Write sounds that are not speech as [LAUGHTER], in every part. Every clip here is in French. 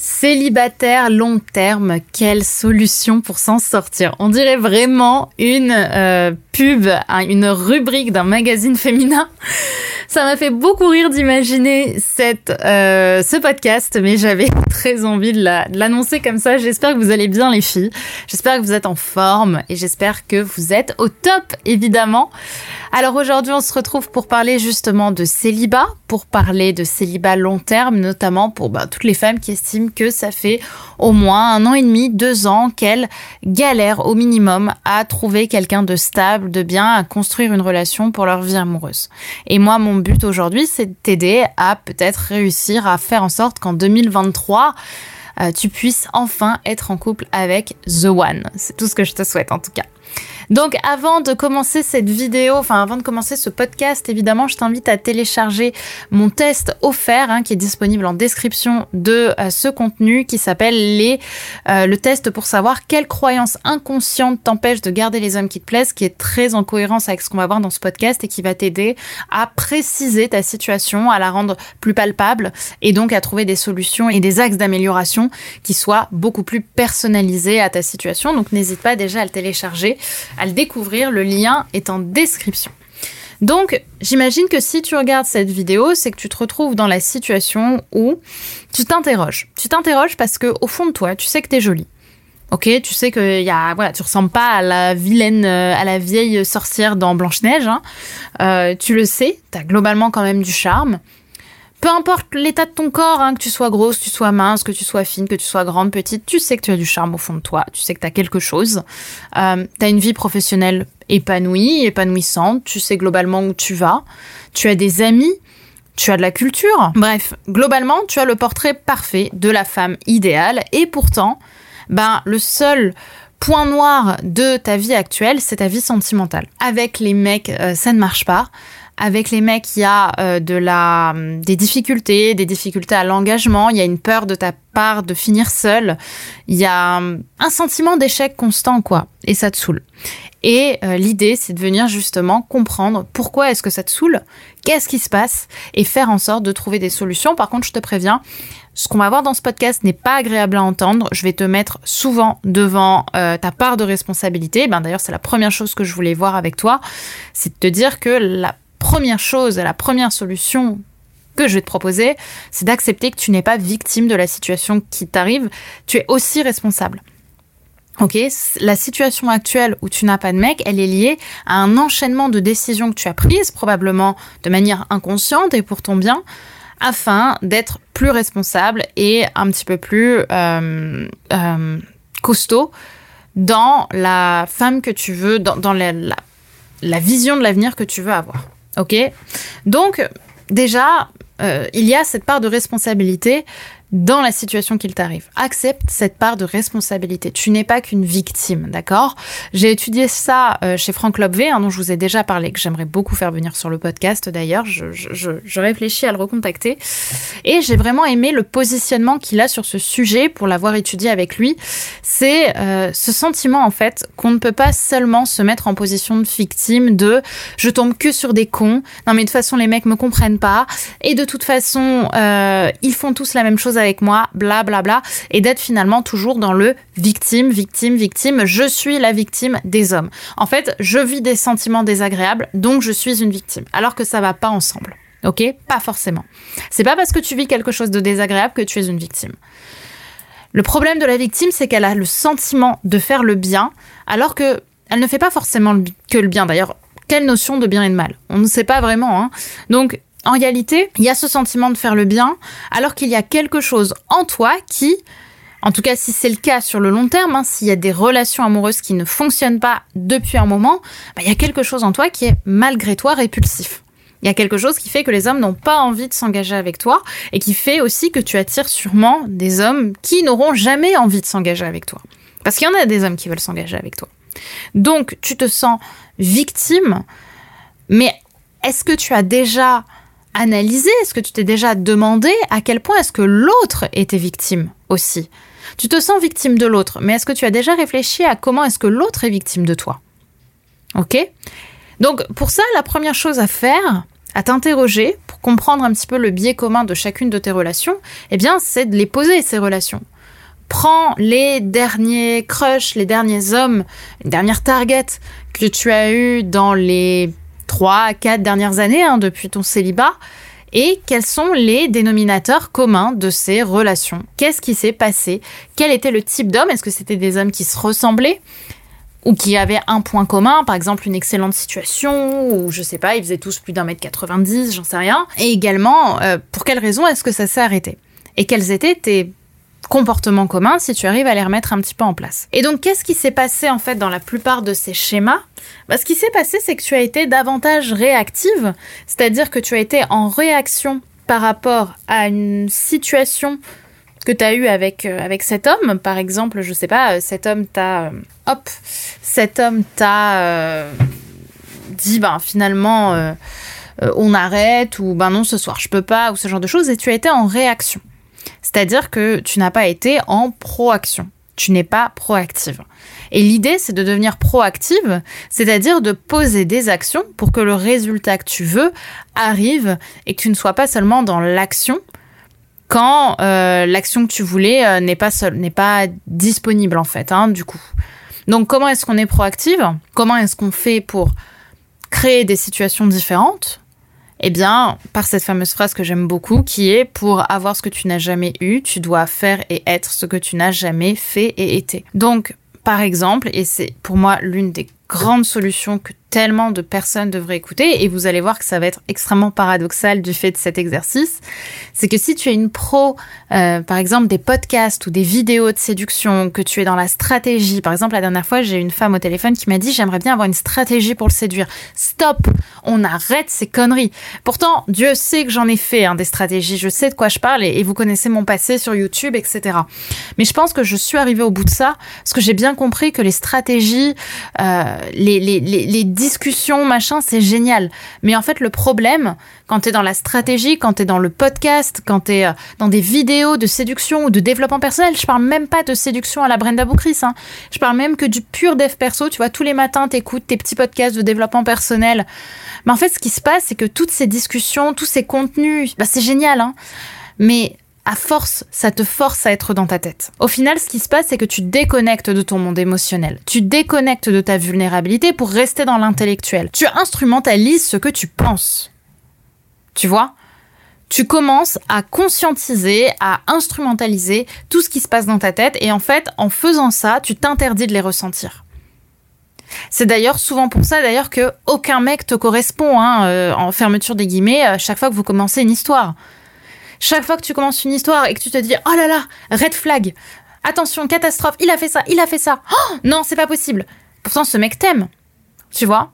Célibataire long terme, quelle solution pour s'en sortir? On dirait vraiment une euh, pub, une rubrique d'un magazine féminin. [LAUGHS] Ça m'a fait beaucoup rire d'imaginer cette euh, ce podcast, mais j'avais [LAUGHS] très envie de l'annoncer comme ça. J'espère que vous allez bien les filles. J'espère que vous êtes en forme et j'espère que vous êtes au top évidemment. Alors aujourd'hui, on se retrouve pour parler justement de célibat, pour parler de célibat long terme, notamment pour bah, toutes les femmes qui estiment que ça fait au moins un an et demi, deux ans qu'elles galèrent au minimum à trouver quelqu'un de stable, de bien, à construire une relation pour leur vie amoureuse. Et moi, mon but aujourd'hui, c'est de t'aider à peut-être réussir à faire en sorte qu'en 2023, euh, tu puisses enfin être en couple avec The One. C'est tout ce que je te souhaite en tout cas. Donc avant de commencer cette vidéo, enfin avant de commencer ce podcast, évidemment, je t'invite à télécharger mon test offert hein, qui est disponible en description de euh, ce contenu qui s'appelle les euh, le test pour savoir quelles croyances inconscientes t'empêchent de garder les hommes qui te plaisent, qui est très en cohérence avec ce qu'on va voir dans ce podcast et qui va t'aider à préciser ta situation, à la rendre plus palpable et donc à trouver des solutions et des axes d'amélioration qui soient beaucoup plus personnalisés à ta situation. Donc n'hésite pas déjà à le télécharger à le découvrir. Le lien est en description. Donc, j'imagine que si tu regardes cette vidéo, c'est que tu te retrouves dans la situation où tu t'interroges. Tu t'interroges parce que au fond de toi, tu sais que tu es jolie. Ok, tu sais que y a, voilà, tu ressembles pas à la vilaine, euh, à la vieille sorcière dans Blanche Neige. Hein. Euh, tu le sais, tu as globalement quand même du charme. Peu importe l'état de ton corps, hein, que tu sois grosse, que tu sois mince, que tu sois fine, que tu sois grande, petite, tu sais que tu as du charme au fond de toi, tu sais que tu as quelque chose. Euh, tu as une vie professionnelle épanouie, épanouissante, tu sais globalement où tu vas, tu as des amis, tu as de la culture. Bref, globalement, tu as le portrait parfait de la femme idéale et pourtant, ben, le seul point noir de ta vie actuelle, c'est ta vie sentimentale. Avec les mecs, euh, ça ne marche pas avec les mecs, il y a euh, de la, des difficultés, des difficultés à l'engagement, il y a une peur de ta part de finir seul, il y a un sentiment d'échec constant, quoi, et ça te saoule. Et euh, l'idée, c'est de venir justement comprendre pourquoi est-ce que ça te saoule, qu'est-ce qui se passe, et faire en sorte de trouver des solutions. Par contre, je te préviens, ce qu'on va voir dans ce podcast n'est pas agréable à entendre. Je vais te mettre souvent devant euh, ta part de responsabilité. Ben, D'ailleurs, c'est la première chose que je voulais voir avec toi. C'est de te dire que la première chose, la première solution que je vais te proposer, c'est d'accepter que tu n'es pas victime de la situation qui t'arrive, tu es aussi responsable. Ok, la situation actuelle où tu n'as pas de mec, elle est liée à un enchaînement de décisions que tu as prises, probablement de manière inconsciente et pour ton bien, afin d'être plus responsable et un petit peu plus euh, euh, costaud dans la femme que tu veux, dans, la, la vision de l'avenir que tu veux avoir. Ok. Donc, déjà, euh, il y a cette part de responsabilité dans la situation qu'il t'arrive. Accepte cette part de responsabilité. Tu n'es pas qu'une victime, d'accord? J'ai étudié ça euh, chez Franck Lobvé, hein, dont je vous ai déjà parlé, que j'aimerais beaucoup faire venir sur le podcast d'ailleurs. Je, réfléchis à le recontacter. Et j'ai vraiment aimé le positionnement qu'il a sur ce sujet pour l'avoir étudié avec lui. C'est euh, ce sentiment en fait qu'on ne peut pas seulement se mettre en position de victime de je tombe que sur des cons. Non mais de toute façon les mecs me comprennent pas. Et de toute façon euh, ils font tous la même chose avec moi, bla bla bla, et d'être finalement toujours dans le victime, victime, victime, je suis la victime des hommes. En fait, je vis des sentiments désagréables, donc je suis une victime, alors que ça va pas ensemble. Ok? Pas forcément. C'est pas parce que tu vis quelque chose de désagréable que tu es une victime. Le problème de la victime, c'est qu'elle a le sentiment de faire le bien, alors que elle ne fait pas forcément que le bien. D'ailleurs, quelle notion de bien et de mal? On ne sait pas vraiment. Hein. Donc, en réalité, il y a ce sentiment de faire le bien, alors qu'il y a quelque chose en toi qui, en tout cas si c'est le cas sur le long terme, hein, s'il y a des relations amoureuses qui ne fonctionnent pas depuis un moment, bah, il y a quelque chose en toi qui est malgré toi répulsif. Il y a quelque chose qui fait que les hommes n'ont pas envie de s'engager avec toi et qui fait aussi que tu attires sûrement des hommes qui n'auront jamais envie de s'engager avec toi. Parce qu'il y en a des hommes qui veulent s'engager avec toi. Donc tu te sens victime, mais est-ce que tu as déjà analysé, est-ce que tu t'es déjà demandé à quel point est-ce que l'autre était victime aussi? Tu te sens victime de l'autre, mais est-ce que tu as déjà réfléchi à comment est-ce que l'autre est victime de toi? Ok? Donc pour ça, la première chose à faire, à t'interroger pour comprendre un petit peu le biais commun de chacune de tes relations, eh bien, c'est de les poser ces relations. Prends les derniers crushs, les derniers hommes, les dernières targets que tu as eu dans les 3 4 dernières années hein, depuis ton célibat. Et quels sont les dénominateurs communs de ces relations? Qu'est-ce qui s'est passé? Quel était le type d'homme? Est-ce que c'était des hommes qui se ressemblaient? Ou qui avaient un point commun, par exemple une excellente situation, ou je sais pas, ils faisaient tous plus d'un mètre 90, j'en sais rien. Et également, euh, pour quelles raisons est-ce que ça s'est arrêté? Et quels étaient tes comportements communs si tu arrives à les remettre un petit peu en place. Et donc, qu'est-ce qui s'est passé en fait dans la plupart de ces schémas? Bah, Ce qui s'est passé, c'est que tu as été davantage réactive, c'est-à-dire que tu as été en réaction par rapport à une situation que tu as eue avec, euh, avec cet homme. Par exemple, je sais pas, euh, cet homme t'a... Euh, hop Cet homme t'a dit, ben finalement... on arrête ou ben non ce soir je peux pas ou ce genre de choses et tu as été en réaction. C'est-à-dire que tu n'as pas été en proaction. Tu n'es pas proactive. Et l'idée, c'est de devenir proactive, c'est-à-dire de poser des actions pour que le résultat que tu veux arrive et que tu ne sois pas seulement dans l'action quand euh, l'action que tu voulais euh, n'est pas disponible en fait, hein, du coup. Donc comment est-ce qu'on est proactive? Comment est-ce qu'on fait pour créer des situations différentes? Eh bien, par cette fameuse phrase que j'aime beaucoup, qui est pour avoir ce que tu n'as jamais eu, tu dois faire et être ce que tu n'as jamais fait et été. Donc, par exemple, et c'est pour moi l'une des grandes solutions que tellement de personnes devraient écouter, et vous allez voir que ça va être extrêmement paradoxal du fait de cet exercice, c'est que si tu es une pro, euh, par exemple des podcasts ou des vidéos de séduction, que tu es dans la stratégie, par exemple la dernière fois j'ai une femme au téléphone qui m'a dit j'aimerais bien avoir une stratégie pour le séduire. Stop, on arrête ces conneries. Pourtant Dieu sait que j'en ai fait hein, des stratégies, je sais de quoi je parle et, vous connaissez mon passé sur YouTube, etc. Mais je pense que je suis arrivée au bout de ça parce que j'ai bien compris que les stratégies, euh, les, les, les, les discussion, machin, c'est génial. Mais en fait, le problème, quand tu es dans la stratégie, quand tu es dans le podcast, quand tu es euh, dans des vidéos de séduction ou de développement personnel, je parle même pas de séduction à la Brenda Boucris. Hein. Je parle même que du pur dev perso. Tu vois, tous les matins, t'écoutes tes petits podcasts de développement personnel. Mais en fait, ce qui se passe, c'est que toutes ces discussions, tous ces contenus, bah, c'est génial. Hein. Mais à force, ça te force à être dans ta tête. Au final, ce qui se passe, c'est que tu déconnectes de ton monde émotionnel. Tu déconnectes de ta vulnérabilité pour rester dans l'intellectuel. Tu instrumentalises ce que tu penses. Tu vois? Tu commences à conscientiser, à instrumentaliser tout ce qui se passe dans ta tête et en fait, en faisant ça, tu t'interdis de les ressentir. C'est d'ailleurs souvent pour ça d'ailleurs que aucun mec te correspond hein, euh, en fermeture des guillemets à chaque fois que vous commencez une histoire. Chaque fois que tu commences une histoire et que tu te dis oh là là, red flag, attention, catastrophe, il a fait ça, il a fait ça. Oh non, c'est pas possible. Pourtant, ce mec t'aime. Tu vois?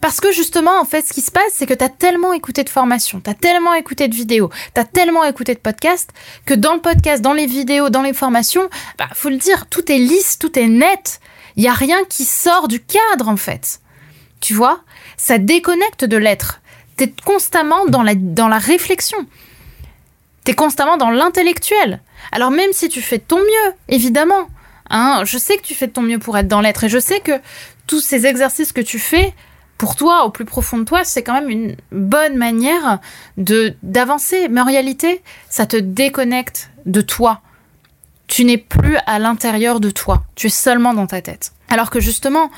Parce que justement, en fait, ce qui se passe, c'est que tu as tellement écouté de formations, tu as tellement écouté de vidéos, tu as tellement écouté de podcasts, que dans le podcast, dans les vidéos, dans les formations, bah, faut le dire, tout est lisse, tout est net. Il y a rien qui sort du cadre, en fait. Tu vois? Ça déconnecte de l'être. Tu es constamment dans la, dans la réflexion. T'es constamment dans l'intellectuel. Alors même si tu fais de ton mieux, évidemment, hein, je sais que tu fais de ton mieux pour être dans l'être et je sais que tous ces exercices que tu fais, pour toi, au plus profond de toi, c'est quand même une bonne manière de d'avancer. Mais en réalité, ça te déconnecte de toi. Tu n'es plus à l'intérieur de toi. Tu es seulement dans ta tête. Alors que justement,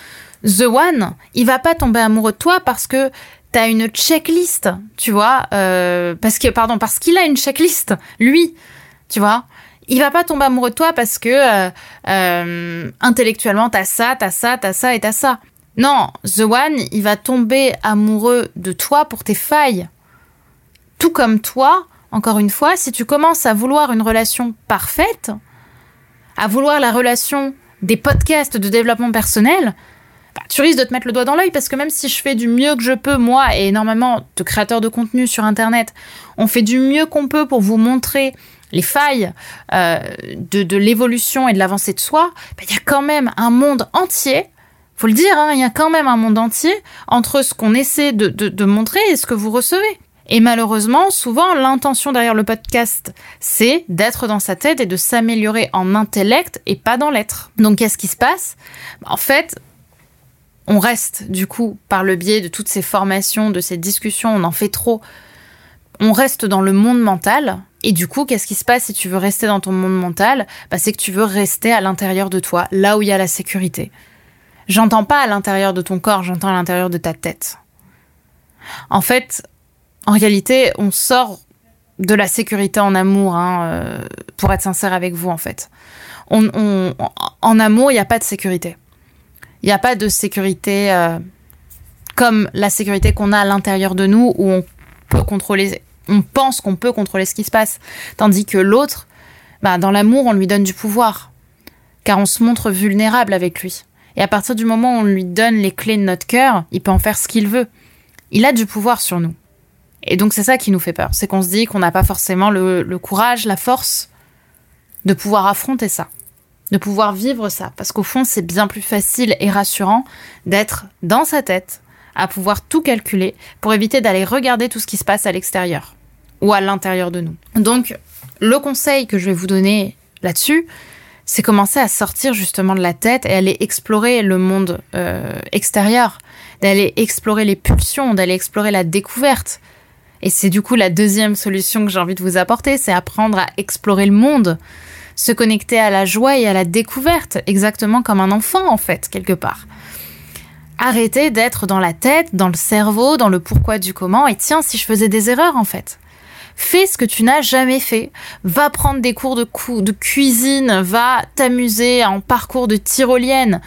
The One, il va pas tomber amoureux de toi parce que t'as une checklist, tu vois, euh, parce que pardon, parce qu'il a une checklist, lui, tu vois. Il va pas tomber amoureux de toi parce que euh, euh, intellectuellement t'as ça, t'as ça, t'as ça et t'as ça. Non, The One, il va tomber amoureux de toi pour tes failles, Tout comme toi, encore une fois, si tu commences à vouloir une relation parfaite, à vouloir la relation des podcasts de développement personnel, bah, tu risques de te mettre le doigt dans l'œil parce que même si je fais du mieux que je peux, moi et énormément de créateurs de contenu sur Internet, on fait du mieux qu'on peut pour vous montrer les failles euh, de, l'évolution et de l'avancée de soi, bah, il y a quand même un monde entier, faut le dire, hein, il y a quand même un monde entier entre ce qu'on essaie de, montrer et ce que vous recevez. Et malheureusement, souvent, l'intention derrière le podcast, c'est d'être dans sa tête et de s'améliorer en intellect et pas dans l'être. Donc, qu'est-ce qui se passe? En fait, on reste, du coup, par le biais de toutes ces formations, de ces discussions, on en fait trop. On reste dans le monde mental. Et du coup, qu'est-ce qui se passe si tu veux rester dans ton monde mental? Bah, C'est que tu veux rester à l'intérieur de toi, là où il y a la sécurité. J'entends pas à l'intérieur de ton corps, j'entends à l'intérieur de ta tête. En fait, en réalité, on sort de la sécurité en amour, hein, euh, pour être sincère avec vous, en fait. en amour, il n'y a pas de sécurité. Il n'y a pas de sécurité euh, comme la sécurité qu'on a à l'intérieur de nous, où on peut contrôler, on pense qu'on peut contrôler ce qui se passe. Tandis que l'autre, bah, dans l'amour, on lui donne du pouvoir, car on se montre vulnérable avec lui. Et à partir du moment où on lui donne les clés de notre cœur, il peut en faire ce qu'il veut. Il a du pouvoir sur nous. Et donc c'est ça qui nous fait peur, c'est qu'on se dit qu'on n'a pas forcément le, courage, la force de pouvoir affronter ça, de pouvoir vivre ça, parce qu'au fond c'est bien plus facile et rassurant d'être dans sa tête, à pouvoir tout calculer pour éviter d'aller regarder tout ce qui se passe à l'extérieur ou à l'intérieur de nous. Donc le conseil que je vais vous donner là-dessus, c'est commencer à sortir justement de la tête et aller explorer le monde euh, extérieur, d'aller explorer les pulsions, d'aller explorer la découverte, et c'est du coup la deuxième solution que j'ai envie de vous apporter, c'est apprendre à explorer le monde, se connecter à la joie et à la découverte, exactement comme un enfant en fait, quelque part. Arrêtez d'être dans la tête, dans le cerveau, dans le pourquoi du comment, et tiens, si je faisais des erreurs en fait. Fais ce que tu n'as jamais fait. Va prendre des cours de, cuisine, va t'amuser en parcours de tyrolienne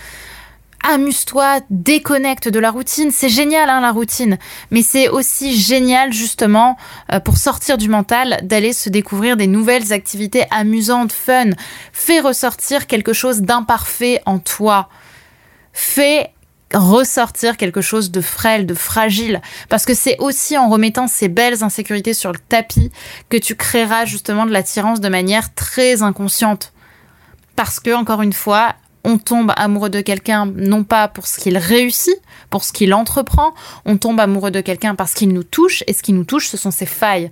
amuse-toi, déconnecte de la routine. C'est génial, hein, la routine. Mais c'est aussi génial, justement, euh, pour sortir du mental, d'aller se découvrir des nouvelles activités amusantes, fun. Fais ressortir quelque chose d'imparfait en toi. Fais ressortir quelque chose de frêle, de fragile. Parce que c'est aussi en remettant ces belles insécurités sur le tapis que tu créeras justement de l'attirance de manière très inconsciente. Parce que, encore une fois, on tombe amoureux de quelqu'un non pas pour ce qu'il réussit, pour ce qu'il entreprend, on tombe amoureux de quelqu'un parce qu'il nous touche, et ce qui nous touche, ce sont ses failles.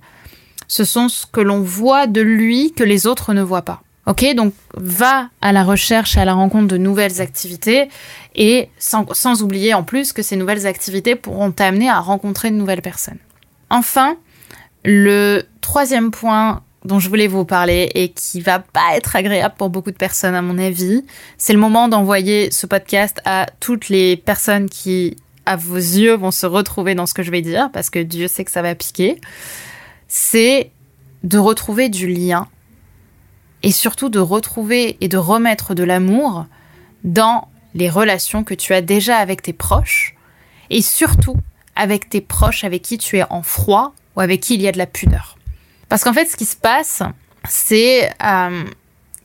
Ce sont ce que l'on voit de lui que les autres ne voient pas. Ok, donc va à la recherche à la rencontre de nouvelles activités et sans, sans oublier en plus que ces nouvelles activités pourront t'amener à rencontrer de nouvelles personnes. Enfin, le troisième point dont je voulais vous parler et qui va pas être agréable pour beaucoup de personnes à mon avis. C'est le moment d'envoyer ce podcast à toutes les personnes qui, à vos yeux, vont se retrouver dans ce que je vais dire parce que Dieu sait que ça va piquer. C'est de retrouver du lien et surtout de retrouver et de remettre de l'amour dans les relations que tu as déjà avec tes proches et surtout avec tes proches avec qui tu es en froid ou avec qui il y a de la pudeur. Parce qu'en fait, ce qui se passe, c'est euh,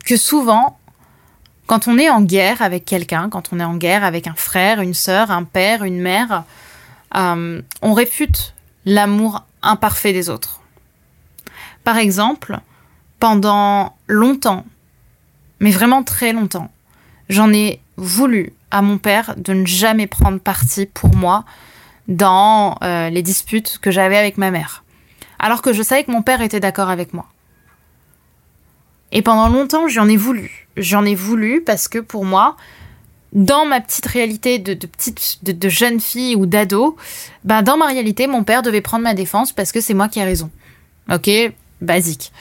que souvent, quand on est en guerre avec quelqu'un, quand on est en guerre avec un frère, une sœur, un père, une mère, euh, on réfute l'amour imparfait des autres. Par exemple, pendant longtemps, mais vraiment très longtemps, j'en ai voulu à mon père de ne jamais prendre parti pour moi dans euh, les disputes que j'avais avec ma mère alors que je savais que mon père était d'accord avec moi. Et pendant longtemps, j'en ai voulu. J'en ai voulu parce que pour moi, dans ma petite réalité de, petite de, jeune fille ou d'ado, ben dans ma réalité, mon père devait prendre ma défense parce que c'est moi qui ai raison. Ok, basique.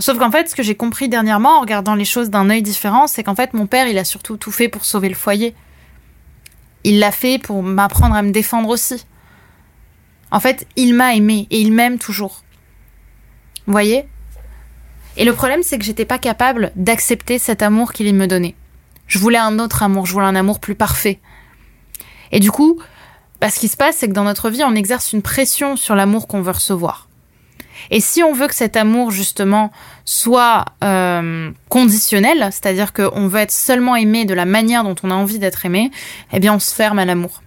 Sauf qu'en fait, ce que j'ai compris dernièrement en regardant les choses d'un œil différent, c'est qu'en fait, mon père, il a surtout tout fait pour sauver le foyer. Il l'a fait pour m'apprendre à me défendre aussi. En fait, il m'a aimé et il m'aime toujours. Vous voyez? Et le problème, c'est que j'étais pas capable d'accepter cet amour qu'il me donnait. Je voulais un autre amour, je voulais un amour plus parfait. Et du coup, bah, ce qui se passe, c'est que dans notre vie, on exerce une pression sur l'amour qu'on veut recevoir. Et si on veut que cet amour justement soit euh, conditionnel, c'est-à-dire qu'on veut être seulement aimé de la manière dont on a envie d'être aimé, eh bien on se ferme à l'amour.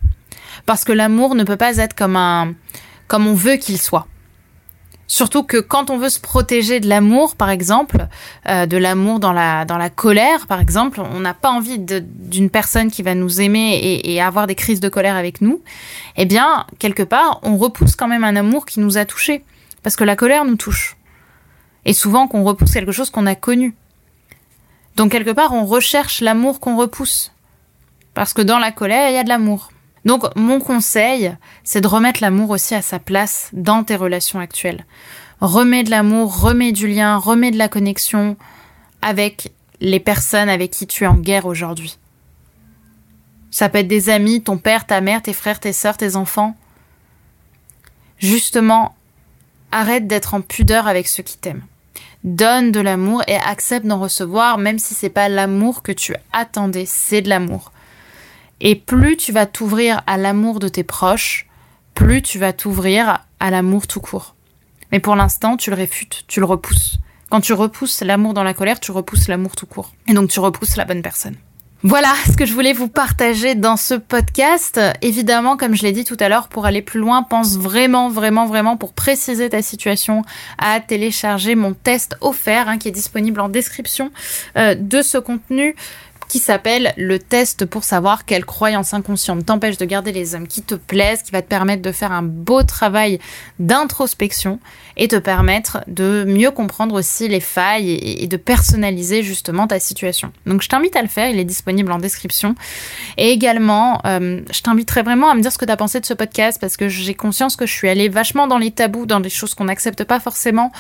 Parce que l'amour ne peut pas être comme un comme on veut qu'il soit. Surtout que quand on veut se protéger de l'amour, par exemple, euh, de l'amour dans la, dans la colère, par exemple, on n'a pas envie d'une personne qui va nous aimer et, et, avoir des crises de colère avec nous, eh bien, quelque part, on repousse quand même un amour qui nous a touchés. Parce que la colère nous touche. Et souvent qu'on repousse quelque chose qu'on a connu. Donc quelque part, on recherche l'amour qu'on repousse. Parce que dans la colère, il y a de l'amour. Donc mon conseil, c'est de remettre l'amour aussi à sa place dans tes relations actuelles. Remets de l'amour, remets du lien, remets de la connexion avec les personnes avec qui tu es en guerre aujourd'hui. Ça peut être des amis, ton père, ta mère, tes frères, tes sœurs, tes enfants. Justement, arrête d'être en pudeur avec ceux qui t'aiment. Donne de l'amour et accepte d'en recevoir, même si c'est pas l'amour que tu attendais, c'est de l'amour. Et plus tu vas t'ouvrir à l'amour de tes proches, plus tu vas t'ouvrir à l'amour tout court. Mais pour l'instant, tu le réfutes, tu le repousses. Quand tu repousses l'amour dans la colère, tu repousses l'amour tout court. Et donc tu repousses la bonne personne. Voilà ce que je voulais vous partager dans ce podcast. Évidemment, comme je l'ai dit tout à l'heure, pour aller plus loin, pense vraiment, vraiment, vraiment pour préciser ta situation à télécharger mon test offert hein, qui est disponible en description euh, de ce contenu qui s'appelle le test pour savoir quelle croyance inconsciente t'empêche de garder les hommes qui te plaisent, qui va te permettre de faire un beau travail d'introspection et te permettre de mieux comprendre aussi les failles et, de personnaliser justement ta situation. Donc je t'invite à le faire, il est disponible en description. Et également, euh, je t'inviterai vraiment à me dire ce que tu as pensé de ce podcast parce que j'ai conscience que je suis allée vachement dans les tabous, dans des choses qu'on n'accepte pas forcément.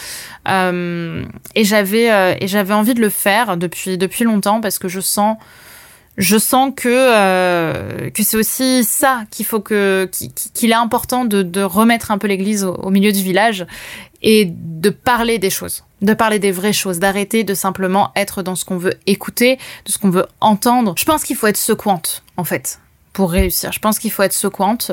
Euh, et j'avais euh, et j'avais envie de le faire depuis depuis longtemps parce que je sens je sens que euh, que c'est aussi ça qu'il faut que qu'il est important de, de, remettre un peu l'église au, milieu du village et de parler des choses, de parler des vraies choses, d'arrêter de simplement être dans ce qu'on veut écouter, de ce qu'on veut entendre. Je pense qu'il faut être secouante en fait pour réussir. Je pense qu'il faut être secouante,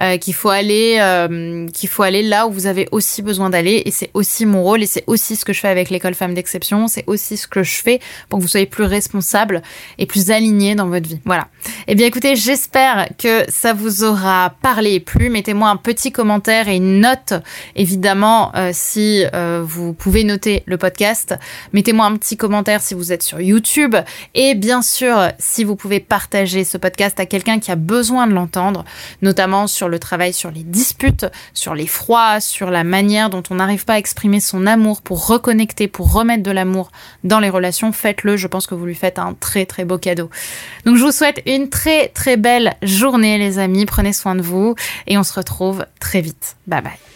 euh, qu'il faut aller, euh, qu'il faut aller là où vous avez aussi besoin d'aller, et c'est aussi mon rôle, et c'est aussi ce que je fais avec l'école Femmes d'exception. C'est aussi ce que je fais pour que vous soyez plus responsable et plus aligné dans votre vie. Voilà. Eh bien, écoutez, j'espère que ça vous aura parlé et plu. Mettez-moi un petit commentaire et une note, évidemment, euh, si vous pouvez noter le podcast. Mettez-moi un petit commentaire si vous êtes sur YouTube, et bien sûr, si vous pouvez partager ce podcast à quelqu'un qui a besoin de l'entendre, notamment sur le travail sur les disputes, sur les froids, sur la manière dont on n'arrive pas à exprimer son amour pour reconnecter, pour remettre de l'amour dans les relations, faites-le. Je pense que vous lui faites un très très beau cadeau. Donc je vous souhaite une très très belle journée les amis, prenez soin de vous et on se retrouve très vite. Bye bye.